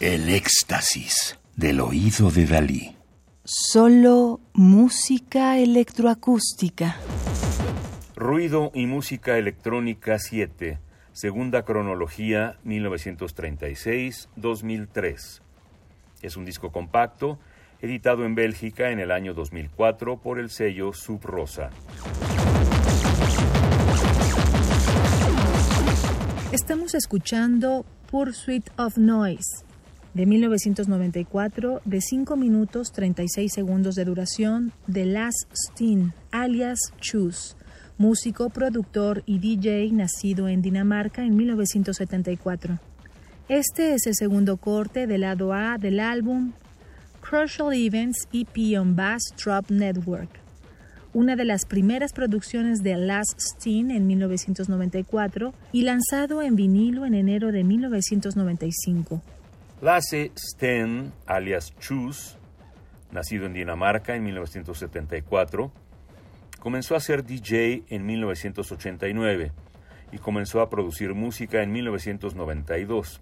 El éxtasis del oído de Dalí. Solo música electroacústica. Ruido y música electrónica 7, segunda cronología 1936-2003. Es un disco compacto, editado en Bélgica en el año 2004 por el sello Sub Rosa. Estamos escuchando Pursuit of Noise, de 1994, de 5 minutos 36 segundos de duración, de Last Steen, alias Choose, músico, productor y DJ nacido en Dinamarca en 1974. Este es el segundo corte del lado A del álbum Crucial Events EP on Bass Drop Network, una de las primeras producciones de Last Steen en 1994 y lanzado en vinilo en enero de 1995. Lasse Sten, alias Chus, nacido en Dinamarca en 1974, comenzó a ser DJ en 1989 y comenzó a producir música en 1992.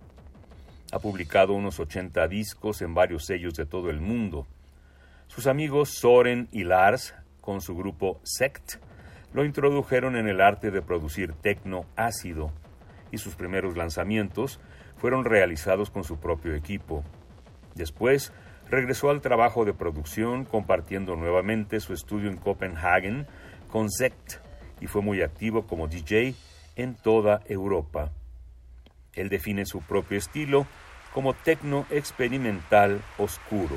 Ha publicado unos 80 discos en varios sellos de todo el mundo. Sus amigos Soren y Lars, con su grupo Sect, lo introdujeron en el arte de producir tecno ácido, y sus primeros lanzamientos fueron realizados con su propio equipo. Después, regresó al trabajo de producción compartiendo nuevamente su estudio en Copenhagen con Sect y fue muy activo como DJ en toda Europa. Él define su propio estilo como tecno experimental oscuro.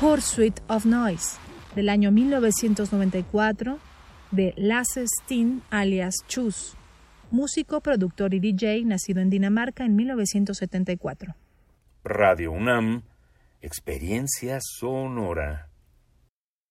Pursuit of Noise, del año 1994, de Lasse Steen alias Chus, músico, productor y DJ nacido en Dinamarca en 1974. Radio UNAM, experiencia sonora.